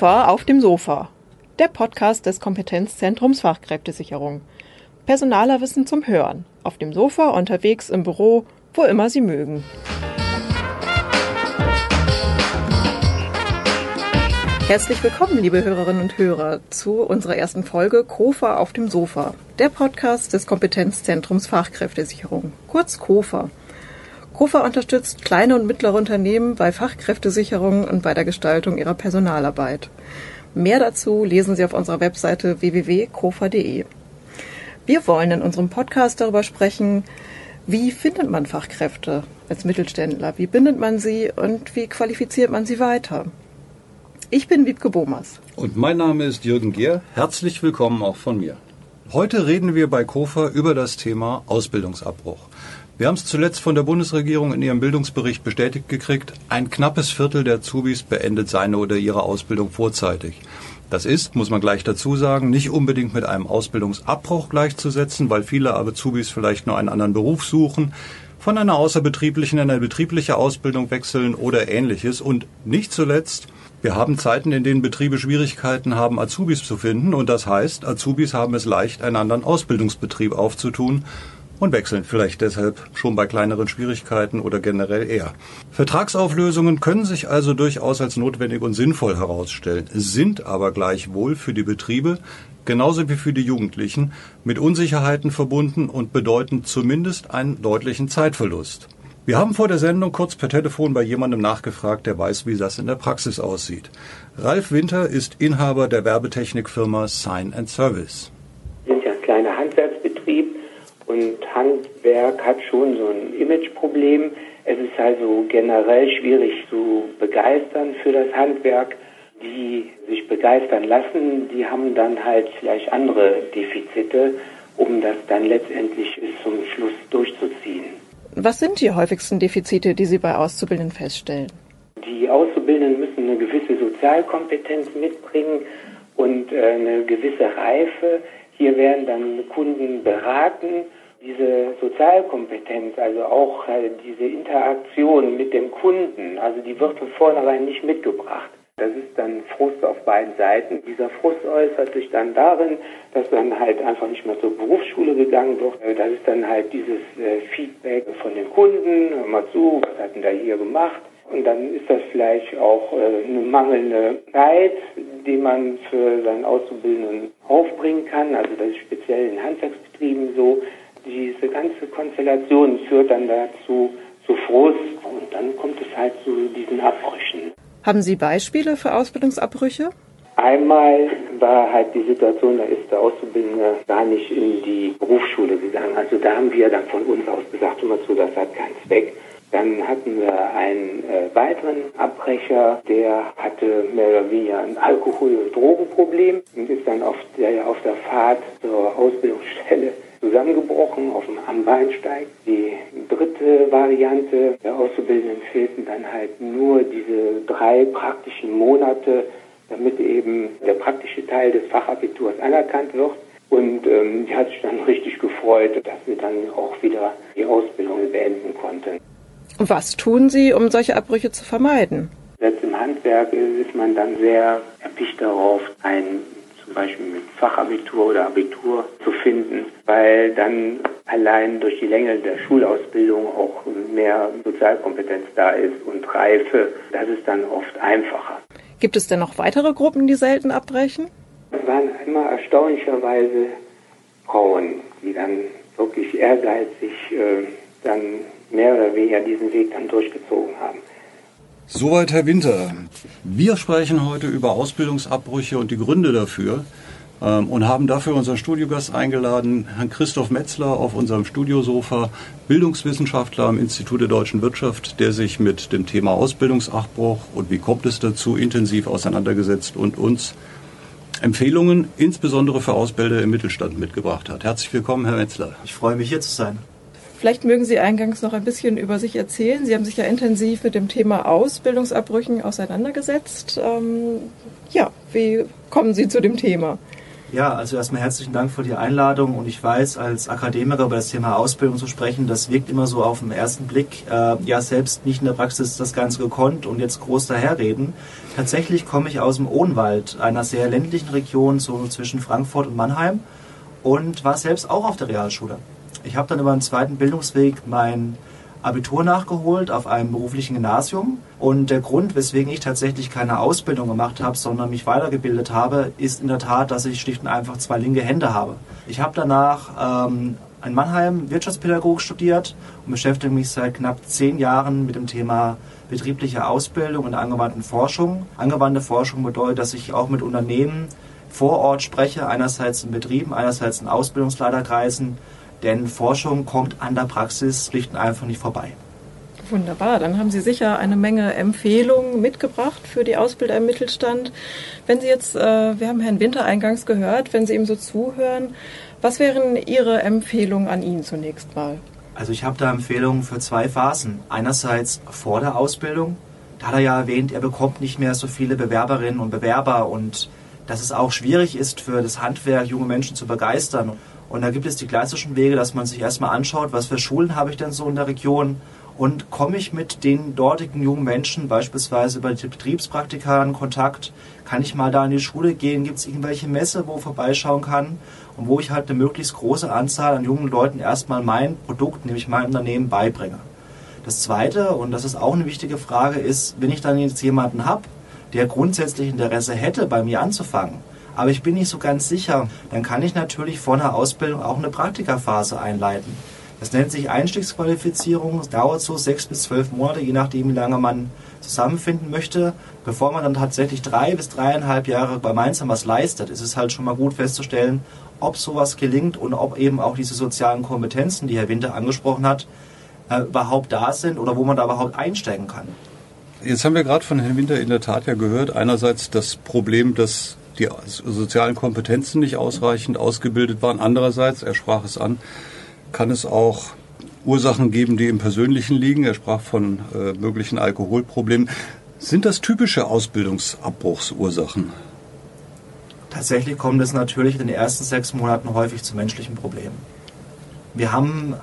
KOFA auf dem Sofa, der Podcast des Kompetenzzentrums Fachkräftesicherung. Personalerwissen zum Hören, auf dem Sofa, unterwegs, im Büro, wo immer Sie mögen. Herzlich willkommen, liebe Hörerinnen und Hörer, zu unserer ersten Folge KOFA auf dem Sofa, der Podcast des Kompetenzzentrums Fachkräftesicherung, kurz KOFA. KOFA unterstützt kleine und mittlere Unternehmen bei Fachkräftesicherung und bei der Gestaltung ihrer Personalarbeit. Mehr dazu lesen Sie auf unserer Webseite www.kofa.de. Wir wollen in unserem Podcast darüber sprechen, wie findet man Fachkräfte als Mittelständler, wie bindet man sie und wie qualifiziert man sie weiter. Ich bin Wiebke Bomas. Und mein Name ist Jürgen Gehr. Herzlich willkommen auch von mir. Heute reden wir bei KOFA über das Thema Ausbildungsabbruch. Wir haben es zuletzt von der Bundesregierung in ihrem Bildungsbericht bestätigt gekriegt, ein knappes Viertel der Zubis beendet seine oder ihre Ausbildung vorzeitig. Das ist, muss man gleich dazu sagen, nicht unbedingt mit einem Ausbildungsabbruch gleichzusetzen, weil viele Azubis vielleicht nur einen anderen Beruf suchen, von einer außerbetrieblichen in eine betriebliche Ausbildung wechseln oder ähnliches. Und nicht zuletzt, wir haben Zeiten, in denen Betriebe Schwierigkeiten haben, Azubis zu finden. Und das heißt, Azubis haben es leicht, einen anderen Ausbildungsbetrieb aufzutun und wechseln vielleicht deshalb schon bei kleineren Schwierigkeiten oder generell eher. Vertragsauflösungen können sich also durchaus als notwendig und sinnvoll herausstellen, sind aber gleichwohl für die Betriebe genauso wie für die Jugendlichen mit Unsicherheiten verbunden und bedeuten zumindest einen deutlichen Zeitverlust. Wir haben vor der Sendung kurz per Telefon bei jemandem nachgefragt, der weiß, wie das in der Praxis aussieht. Ralf Winter ist Inhaber der Werbetechnikfirma Sign Service. Wir sind ja ein kleiner Handwerksbetrieb und Handwerk hat schon so ein Imageproblem. Es ist also generell schwierig zu begeistern für das Handwerk. Die sich begeistern lassen, die haben dann halt vielleicht andere Defizite, um das dann letztendlich bis zum Schluss durchzuziehen. Was sind die häufigsten Defizite, die Sie bei Auszubildenden feststellen? Die Auszubildenden müssen eine gewisse Sozialkompetenz mitbringen und äh, eine gewisse Reife. Hier werden dann Kunden beraten diese Sozialkompetenz, also auch äh, diese Interaktion mit dem Kunden, also die wird von vornherein nicht mitgebracht. Das ist dann Frust auf beiden Seiten. Dieser Frust äußert sich dann darin, dass dann halt einfach nicht mehr zur Berufsschule gegangen wird. Äh, das ist dann halt dieses äh, Feedback von den Kunden, hör mal zu, was hat denn da hier gemacht? Und dann ist das vielleicht auch eine mangelnde Zeit, die man für seinen Auszubildenden aufbringen kann. Also das ist speziell in Handwerksbetrieben so diese ganze Konstellation führt dann dazu zu Frust und dann kommt es halt zu diesen Abbrüchen. Haben Sie Beispiele für Ausbildungsabbrüche? Einmal war halt die Situation, da ist der Auszubildende gar nicht in die Berufsschule gegangen. Also da haben wir dann von uns aus gesagt, immer zu, das hat keinen Zweck. Dann hatten wir einen äh, weiteren Abbrecher, der hatte mehr oder weniger ein Alkohol- und Drogenproblem und ist dann auf der, auf der Fahrt zur Ausbildungsstelle zusammengebrochen auf dem, am Bahnsteig. Die dritte Variante der Auszubildenden fehlten dann halt nur diese drei praktischen Monate, damit eben der praktische Teil des Fachabiturs anerkannt wird. Und ähm, die hat sich dann richtig gefreut, dass wir dann auch wieder die Ausbildung beenden konnten. Was tun Sie, um solche Abbrüche zu vermeiden? Jetzt im Handwerk ist man dann sehr erpicht darauf, ein zum Beispiel mit Fachabitur oder Abitur zu finden, weil dann allein durch die Länge der Schulausbildung auch mehr Sozialkompetenz da ist und Reife. Das ist dann oft einfacher. Gibt es denn noch weitere Gruppen, die selten abbrechen? Es waren immer erstaunlicherweise Frauen, die dann wirklich ehrgeizig äh, dann mehr oder weniger diesen Weg dann durchgezogen haben. Soweit Herr Winter. Wir sprechen heute über Ausbildungsabbrüche und die Gründe dafür ähm, und haben dafür unseren Studiogast eingeladen, Herrn Christoph Metzler auf unserem Studiosofa, Bildungswissenschaftler am Institut der deutschen Wirtschaft, der sich mit dem Thema Ausbildungsabbruch und wie kommt es dazu intensiv auseinandergesetzt und uns Empfehlungen insbesondere für Ausbilder im Mittelstand mitgebracht hat. Herzlich willkommen, Herr Metzler. Ich freue mich hier zu sein. Vielleicht mögen Sie eingangs noch ein bisschen über sich erzählen. Sie haben sich ja intensiv mit dem Thema Ausbildungsabbrüchen auseinandergesetzt. Ähm, ja, wie kommen Sie zu dem Thema? Ja, also erstmal herzlichen Dank für die Einladung und ich weiß, als Akademiker über das Thema Ausbildung zu sprechen, das wirkt immer so auf den ersten Blick, äh, ja selbst nicht in der Praxis das Ganze gekonnt und jetzt groß daherreden. Tatsächlich komme ich aus dem Odenwald, einer sehr ländlichen Region so zwischen Frankfurt und Mannheim und war selbst auch auf der Realschule. Ich habe dann über einen zweiten Bildungsweg mein Abitur nachgeholt auf einem beruflichen Gymnasium. Und der Grund, weswegen ich tatsächlich keine Ausbildung gemacht habe, sondern mich weitergebildet habe, ist in der Tat, dass ich schlicht und einfach zwei linke Hände habe. Ich habe danach ähm, in Mannheim Wirtschaftspädagogik studiert und beschäftige mich seit knapp zehn Jahren mit dem Thema betriebliche Ausbildung und angewandten Forschung. Angewandte Forschung bedeutet, dass ich auch mit Unternehmen vor Ort spreche, einerseits in Betrieben, einerseits in Ausbildungsleiterkreisen denn Forschung kommt an der Praxis schlicht und einfach nicht vorbei. Wunderbar, dann haben Sie sicher eine Menge Empfehlungen mitgebracht für die Ausbilder im Mittelstand. Wenn Sie jetzt, äh, wir haben Herrn Winter eingangs gehört, wenn Sie ihm so zuhören, was wären Ihre Empfehlungen an ihn zunächst mal? Also ich habe da Empfehlungen für zwei Phasen. Einerseits vor der Ausbildung. Da hat er ja erwähnt, er bekommt nicht mehr so viele Bewerberinnen und Bewerber und dass es auch schwierig ist für das Handwerk, junge Menschen zu begeistern. Und da gibt es die klassischen Wege, dass man sich erstmal anschaut, was für Schulen habe ich denn so in der Region und komme ich mit den dortigen jungen Menschen beispielsweise über die Betriebspraktika in Kontakt, kann ich mal da in die Schule gehen, gibt es irgendwelche Messe, wo ich vorbeischauen kann und wo ich halt eine möglichst große Anzahl an jungen Leuten erstmal mein Produkt, nämlich mein Unternehmen, beibringe. Das Zweite, und das ist auch eine wichtige Frage, ist, wenn ich dann jetzt jemanden habe, der grundsätzlich Interesse hätte, bei mir anzufangen, aber ich bin nicht so ganz sicher, dann kann ich natürlich vor einer Ausbildung auch eine Praktikaphase einleiten. Das nennt sich Einstiegsqualifizierung. Es dauert so sechs bis zwölf Monate, je nachdem, wie lange man zusammenfinden möchte. Bevor man dann tatsächlich drei bis dreieinhalb Jahre gemeinsam was leistet, ist es halt schon mal gut festzustellen, ob sowas gelingt und ob eben auch diese sozialen Kompetenzen, die Herr Winter angesprochen hat, äh, überhaupt da sind oder wo man da überhaupt einsteigen kann. Jetzt haben wir gerade von Herrn Winter in der Tat ja gehört, einerseits das Problem, dass die sozialen Kompetenzen nicht ausreichend ausgebildet waren. Andererseits, er sprach es an, kann es auch Ursachen geben, die im Persönlichen liegen. Er sprach von äh, möglichen Alkoholproblemen. Sind das typische Ausbildungsabbruchsursachen? Tatsächlich kommt es natürlich in den ersten sechs Monaten häufig zu menschlichen Problemen. Wir haben,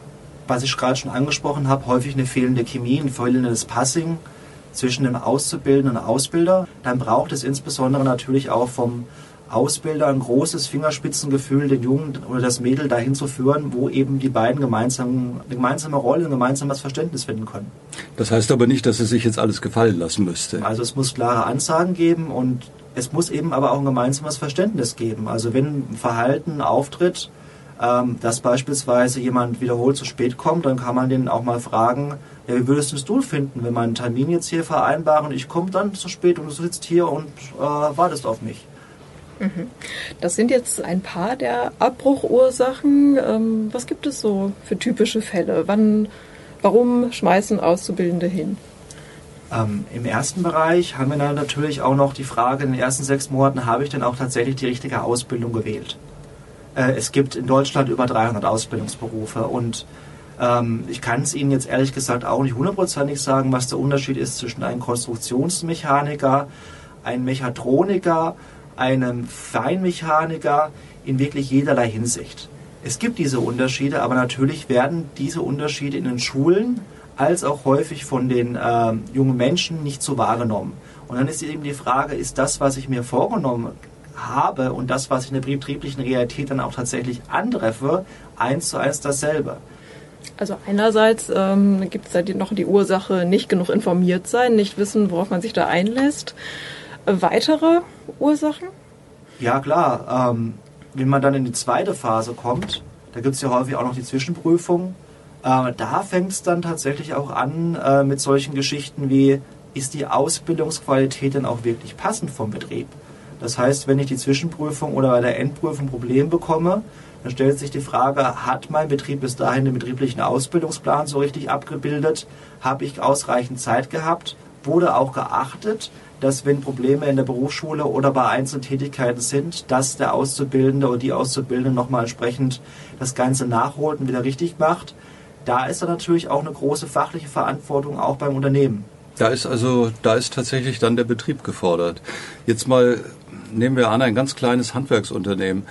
was ich gerade schon angesprochen habe, häufig eine fehlende Chemie, ein fehlendes Passing zwischen dem Auszubildenden und Ausbilder. Dann braucht es insbesondere natürlich auch vom Ausbilder ein großes Fingerspitzengefühl, den Jungen oder das Mädel dahin zu führen, wo eben die beiden gemeinsam eine gemeinsame Rolle, ein gemeinsames Verständnis finden können. Das heißt aber nicht, dass es sich jetzt alles gefallen lassen müsste. Also es muss klare Ansagen geben und es muss eben aber auch ein gemeinsames Verständnis geben. Also wenn Verhalten auftritt, ähm, dass beispielsweise jemand wiederholt zu spät kommt, dann kann man den auch mal fragen, ja, wie würdest du es finden, wenn wir einen Termin jetzt hier vereinbaren, ich komme dann zu spät und du sitzt hier und äh, wartest auf mich? Mhm. Das sind jetzt ein paar der Abbruchursachen. Ähm, was gibt es so für typische Fälle? Wann, warum schmeißen Auszubildende hin? Ähm, Im ersten Bereich haben wir dann natürlich auch noch die Frage, in den ersten sechs Monaten habe ich denn auch tatsächlich die richtige Ausbildung gewählt? Äh, es gibt in Deutschland über 300 Ausbildungsberufe und ähm, ich kann es Ihnen jetzt ehrlich gesagt auch nicht hundertprozentig sagen, was der Unterschied ist zwischen einem Konstruktionsmechaniker, einem Mechatroniker, einem Feinmechaniker in wirklich jederlei Hinsicht. Es gibt diese Unterschiede, aber natürlich werden diese Unterschiede in den Schulen als auch häufig von den äh, jungen Menschen nicht so wahrgenommen. Und dann ist eben die Frage, ist das, was ich mir vorgenommen habe und das, was ich in der betrieblichen Realität dann auch tatsächlich antreffe, eins zu eins dasselbe? Also einerseits ähm, gibt es da noch die Ursache, nicht genug informiert sein, nicht wissen, worauf man sich da einlässt. Weitere Ursachen? Ja klar, ähm, wenn man dann in die zweite Phase kommt, da gibt es ja häufig auch noch die Zwischenprüfung, äh, da fängt es dann tatsächlich auch an äh, mit solchen Geschichten wie, ist die Ausbildungsqualität denn auch wirklich passend vom Betrieb? Das heißt, wenn ich die Zwischenprüfung oder bei der Endprüfung Probleme bekomme, dann stellt sich die Frage, hat mein Betrieb bis dahin den betrieblichen Ausbildungsplan so richtig abgebildet? Habe ich ausreichend Zeit gehabt? Wurde auch geachtet, dass wenn Probleme in der Berufsschule oder bei einzelnen Tätigkeiten sind, dass der Auszubildende oder die Auszubildende nochmal entsprechend das Ganze nachholt und wieder richtig macht. Da ist dann natürlich auch eine große fachliche Verantwortung auch beim Unternehmen. Da ist also, da ist tatsächlich dann der Betrieb gefordert. Jetzt mal nehmen wir an, ein ganz kleines Handwerksunternehmen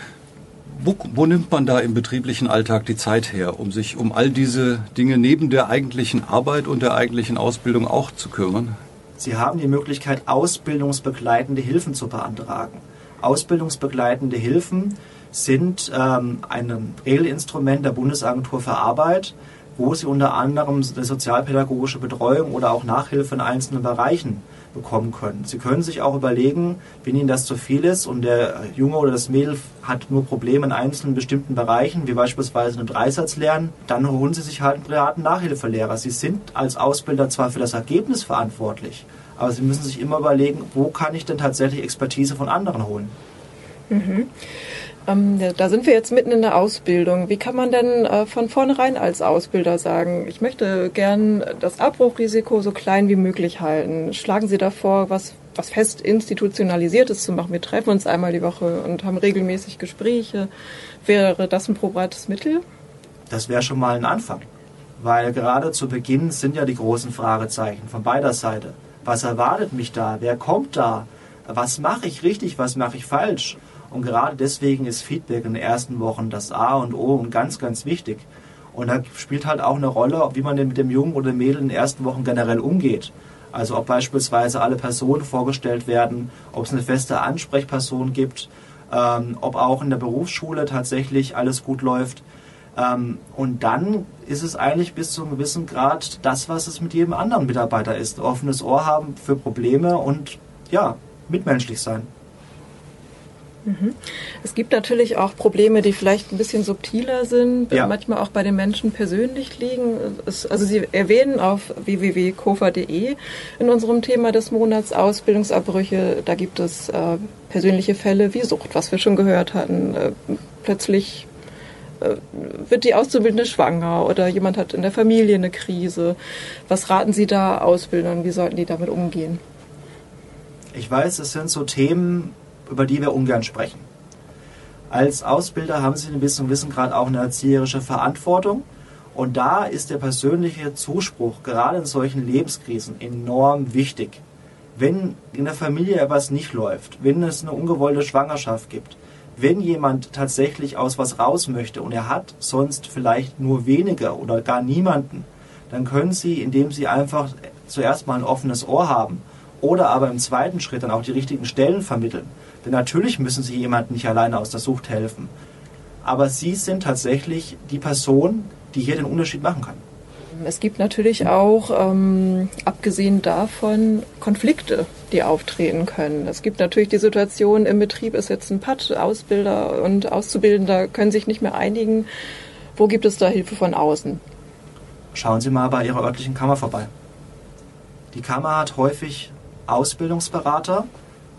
Wo, wo, nimmt man da im betrieblichen Alltag die Zeit her, um sich um all diese Dinge neben der eigentlichen Arbeit und der eigentlichen Ausbildung auch zu kümmern? Sie haben die Möglichkeit, ausbildungsbegleitende Hilfen zu beantragen. Ausbildungsbegleitende Hilfen sind ähm, ein Regelinstrument der Bundesagentur für Arbeit, wo Sie unter anderem sozialpädagogische Betreuung oder auch Nachhilfe in einzelnen Bereichen bekommen können. Sie können sich auch überlegen, wenn Ihnen das zu viel ist und der Junge oder das Mädel hat nur Probleme in einzelnen bestimmten Bereichen, wie beispielsweise einen Dreisatz lernen, dann holen Sie sich halt einen privaten Nachhilfelehrer. Sie sind als Ausbilder zwar für das Ergebnis verantwortlich, aber Sie müssen sich immer überlegen, wo kann ich denn tatsächlich Expertise von anderen holen. Mhm. Ähm, da sind wir jetzt mitten in der Ausbildung. Wie kann man denn äh, von vornherein als Ausbilder sagen, ich möchte gern das Abbruchrisiko so klein wie möglich halten? Schlagen Sie davor, was, was fest institutionalisiertes zu machen? Wir treffen uns einmal die Woche und haben regelmäßig Gespräche. Wäre das ein probates Mittel? Das wäre schon mal ein Anfang. Weil gerade zu Beginn sind ja die großen Fragezeichen von beider Seite. Was erwartet mich da? Wer kommt da? Was mache ich richtig? Was mache ich falsch? Und gerade deswegen ist Feedback in den ersten Wochen das A und O und ganz, ganz wichtig. Und da spielt halt auch eine Rolle, wie man denn mit dem Jungen oder dem Mädel in den ersten Wochen generell umgeht. Also ob beispielsweise alle Personen vorgestellt werden, ob es eine feste Ansprechperson gibt, ähm, ob auch in der Berufsschule tatsächlich alles gut läuft. Ähm, und dann ist es eigentlich bis zu einem gewissen Grad das, was es mit jedem anderen Mitarbeiter ist. Offenes Ohr haben für Probleme und ja, mitmenschlich sein. Mhm. Es gibt natürlich auch Probleme, die vielleicht ein bisschen subtiler sind, ja. manchmal auch bei den Menschen persönlich liegen. Es, also Sie erwähnen auf www.kofa.de in unserem Thema des Monats Ausbildungsabbrüche, da gibt es äh, persönliche Fälle wie Sucht, was wir schon gehört hatten. Äh, plötzlich äh, wird die Auszubildende schwanger oder jemand hat in der Familie eine Krise. Was raten Sie da Ausbildern? Wie sollten die damit umgehen? Ich weiß, es sind so Themen, über die wir ungern sprechen. Als Ausbilder haben Sie in gewissem Wissengrad auch eine erzieherische Verantwortung. Und da ist der persönliche Zuspruch gerade in solchen Lebenskrisen enorm wichtig. Wenn in der Familie etwas nicht läuft, wenn es eine ungewollte Schwangerschaft gibt, wenn jemand tatsächlich aus was raus möchte und er hat sonst vielleicht nur wenige oder gar niemanden, dann können Sie, indem Sie einfach zuerst mal ein offenes Ohr haben oder aber im zweiten Schritt dann auch die richtigen Stellen vermitteln, denn natürlich müssen sie jemandem nicht alleine aus der Sucht helfen. Aber sie sind tatsächlich die Person, die hier den Unterschied machen kann. Es gibt natürlich auch, ähm, abgesehen davon, Konflikte, die auftreten können. Es gibt natürlich die Situation, im Betrieb ist jetzt ein Patt, Ausbilder und Auszubildender können sich nicht mehr einigen. Wo gibt es da Hilfe von außen? Schauen Sie mal bei Ihrer örtlichen Kammer vorbei. Die Kammer hat häufig Ausbildungsberater,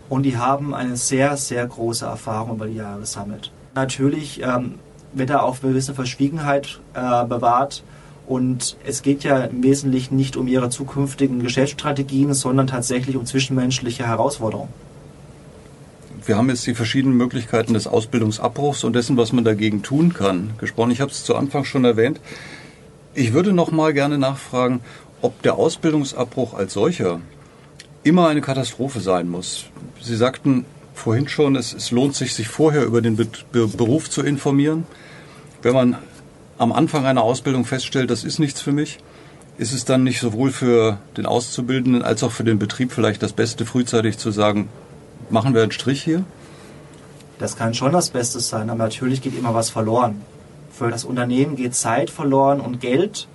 und die haben eine sehr, sehr große Erfahrung über die Jahre gesammelt. Natürlich ähm, wird da auch gewisse Verschwiegenheit äh, bewahrt und es geht ja im Wesentlichen nicht um ihre zukünftigen Geschäftsstrategien, sondern tatsächlich um zwischenmenschliche Herausforderungen. Wir haben jetzt die verschiedenen Möglichkeiten des Ausbildungsabbruchs und dessen, was man dagegen tun kann, gesprochen. Ich habe es zu Anfang schon erwähnt. Ich würde noch mal gerne nachfragen, ob der Ausbildungsabbruch als solcher immer eine Katastrophe sein muss. Sie sagten vorhin schon, es, es lohnt sich, sich vorher über den Be Be Beruf zu informieren. Wenn man am Anfang einer Ausbildung feststellt, das ist nichts für mich, ist es dann nicht sowohl für den Auszubildenden als auch für den Betrieb vielleicht das Beste, frühzeitig zu sagen, machen wir einen Strich hier? Das kann schon das Beste sein, aber natürlich geht immer was verloren. Für das Unternehmen geht Zeit verloren und Geld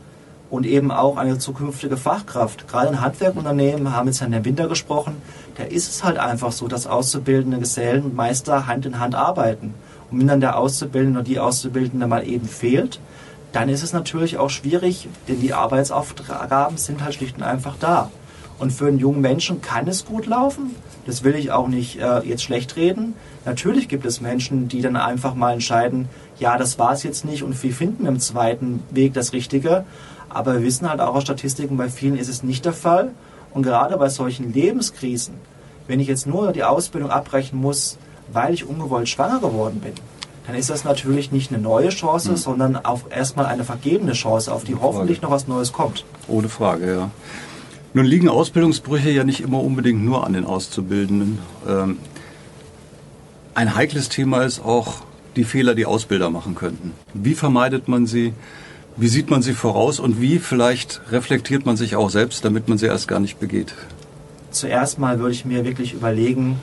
und eben auch eine zukünftige Fachkraft. Gerade in Handwerkunternehmen haben jetzt Herrn Winter gesprochen, da ist es halt einfach so, dass auszubildende Gesellen und Meister Hand in Hand arbeiten. Und wenn dann der Auszubildende oder die Auszubildende mal eben fehlt, dann ist es natürlich auch schwierig, denn die Arbeitsaufgaben sind halt schlicht und einfach da. Und für einen jungen Menschen kann es gut laufen. Das will ich auch nicht äh, jetzt schlecht reden. Natürlich gibt es Menschen, die dann einfach mal entscheiden, ja, das war es jetzt nicht und wir finden im zweiten Weg das Richtige. Aber wir wissen halt auch aus Statistiken, bei vielen ist es nicht der Fall. Und gerade bei solchen Lebenskrisen, wenn ich jetzt nur die Ausbildung abbrechen muss, weil ich ungewollt schwanger geworden bin, dann ist das natürlich nicht eine neue Chance, mhm. sondern auf erstmal eine vergebene Chance, auf die Ohne hoffentlich Frage. noch was Neues kommt. Ohne Frage, ja. Nun liegen Ausbildungsbrüche ja nicht immer unbedingt nur an den Auszubildenden. Ähm, ein heikles Thema ist auch die Fehler, die Ausbilder machen könnten? Wie vermeidet man sie? Wie sieht man sie voraus und wie vielleicht reflektiert man sich auch selbst, damit man sie erst gar nicht begeht? Zuerst mal würde ich mir wirklich überlegen,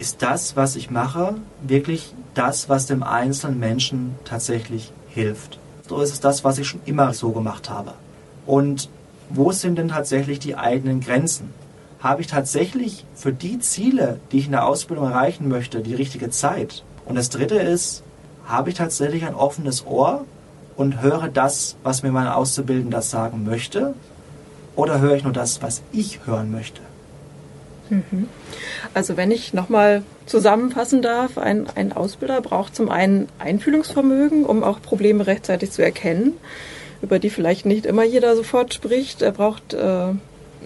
ist das, was ich mache, wirklich das, was dem einzelnen Menschen tatsächlich hilft? Oder ist es das, was ich schon immer so gemacht habe? Und wo sind denn tatsächlich die eigenen Grenzen? Habe ich tatsächlich für die Ziele, die ich in der Ausbildung erreichen möchte, die richtige Zeit? Und das Dritte ist, habe ich tatsächlich ein offenes Ohr und höre das, was mir mein Auszubildender sagen möchte? Oder höre ich nur das, was ich hören möchte? Mhm. Also wenn ich nochmal zusammenfassen darf, ein, ein Ausbilder braucht zum einen Einfühlungsvermögen, um auch Probleme rechtzeitig zu erkennen, über die vielleicht nicht immer jeder sofort spricht. Er braucht äh,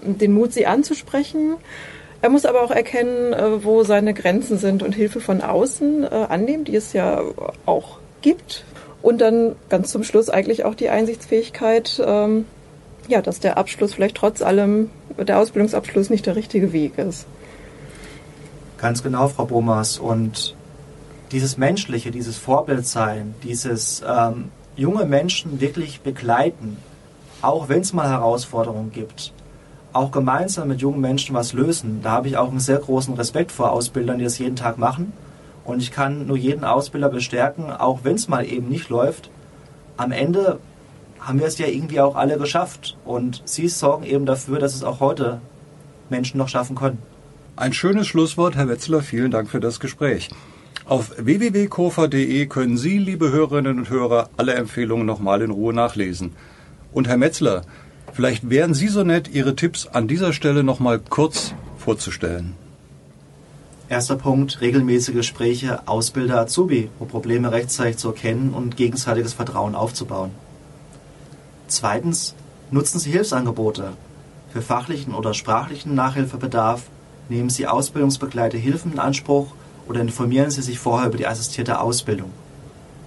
den Mut, sie anzusprechen. Er muss aber auch erkennen, äh, wo seine Grenzen sind und Hilfe von außen äh, annehmen, die es ja auch gibt. Und dann ganz zum Schluss eigentlich auch die Einsichtsfähigkeit, ähm, ja, dass der Abschluss vielleicht trotz allem, der Ausbildungsabschluss nicht der richtige Weg ist. Ganz genau, Frau Bomas. Und dieses Menschliche, dieses Vorbildsein, dieses ähm, junge Menschen wirklich begleiten, auch wenn es mal Herausforderungen gibt, auch gemeinsam mit jungen Menschen was lösen, da habe ich auch einen sehr großen Respekt vor Ausbildern, die das jeden Tag machen. Und ich kann nur jeden Ausbilder bestärken, auch wenn es mal eben nicht läuft. Am Ende haben wir es ja irgendwie auch alle geschafft. Und Sie sorgen eben dafür, dass es auch heute Menschen noch schaffen können. Ein schönes Schlusswort, Herr Wetzler. Vielen Dank für das Gespräch. Auf www.kofa.de können Sie, liebe Hörerinnen und Hörer, alle Empfehlungen nochmal in Ruhe nachlesen. Und Herr Metzler, vielleicht wären Sie so nett, Ihre Tipps an dieser Stelle nochmal kurz vorzustellen. Erster Punkt, regelmäßige Gespräche Ausbilder-Azubi, um Probleme rechtzeitig zu erkennen und gegenseitiges Vertrauen aufzubauen. Zweitens, nutzen Sie Hilfsangebote. Für fachlichen oder sprachlichen Nachhilfebedarf nehmen Sie ausbildungsbegleitete Hilfen in Anspruch oder informieren Sie sich vorher über die assistierte Ausbildung.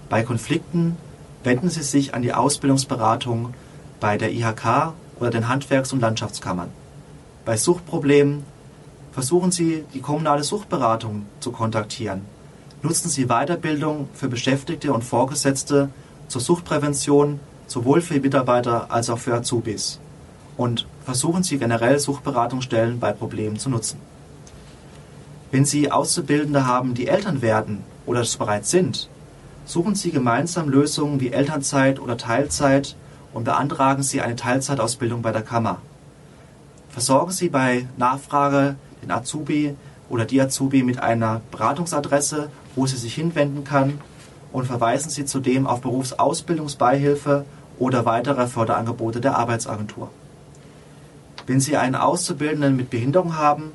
Bei Konflikten wenden Sie sich an die Ausbildungsberatung bei der IHK oder den Handwerks- und Landschaftskammern. Bei Suchtproblemen versuchen Sie, die kommunale Suchtberatung zu kontaktieren. Nutzen Sie Weiterbildung für Beschäftigte und Vorgesetzte zur Suchtprävention, sowohl für Mitarbeiter als auch für Azubis. Und versuchen Sie generell Suchtberatungsstellen bei Problemen zu nutzen. Wenn Sie Auszubildende haben, die Eltern werden oder es bereits sind, suchen Sie gemeinsam Lösungen wie Elternzeit oder Teilzeit und beantragen Sie eine Teilzeitausbildung bei der Kammer. Versorgen Sie bei Nachfrage den Azubi oder die Azubi mit einer Beratungsadresse, wo sie sich hinwenden kann und verweisen Sie zudem auf Berufsausbildungsbeihilfe oder weitere Förderangebote der Arbeitsagentur. Wenn Sie einen Auszubildenden mit Behinderung haben,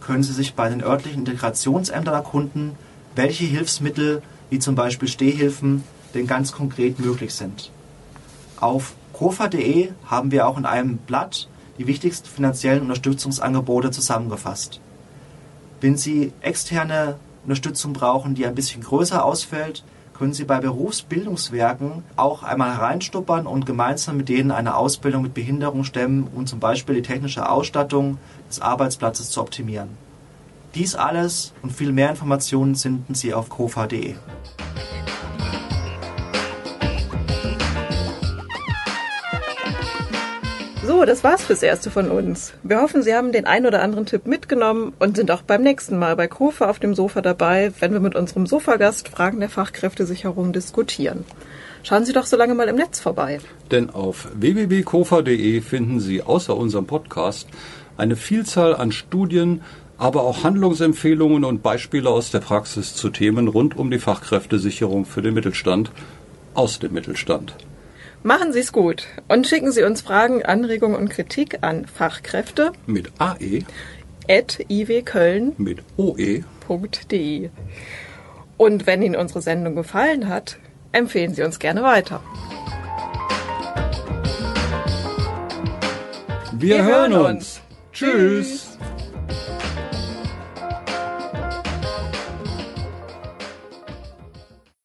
können Sie sich bei den örtlichen Integrationsämtern erkunden, welche Hilfsmittel, wie zum Beispiel Stehhilfen, denn ganz konkret möglich sind. Auf kofa.de haben wir auch in einem Blatt die wichtigsten finanziellen Unterstützungsangebote zusammengefasst. Wenn Sie externe Unterstützung brauchen, die ein bisschen größer ausfällt, können Sie bei Berufsbildungswerken auch einmal hereinstuppern und gemeinsam mit denen eine Ausbildung mit Behinderung stemmen, um zum Beispiel die technische Ausstattung des Arbeitsplatzes zu optimieren. Dies alles und viel mehr Informationen finden Sie auf kofa.de. So, das war's fürs Erste von uns. Wir hoffen, Sie haben den ein oder anderen Tipp mitgenommen und sind auch beim nächsten Mal bei Kofa auf dem Sofa dabei, wenn wir mit unserem Sofagast Fragen der Fachkräftesicherung diskutieren. Schauen Sie doch so lange mal im Netz vorbei. Denn auf www.kofa.de finden Sie außer unserem Podcast eine Vielzahl an Studien, aber auch Handlungsempfehlungen und Beispiele aus der Praxis zu Themen rund um die Fachkräftesicherung für den Mittelstand aus dem Mittelstand. Machen Sie es gut und schicken Sie uns Fragen, Anregungen und Kritik an Fachkräfte mit ae at iwköln mit oe .de. Und wenn Ihnen unsere Sendung gefallen hat, empfehlen Sie uns gerne weiter. Wir, Wir hören hören uns. uns. Tschüss.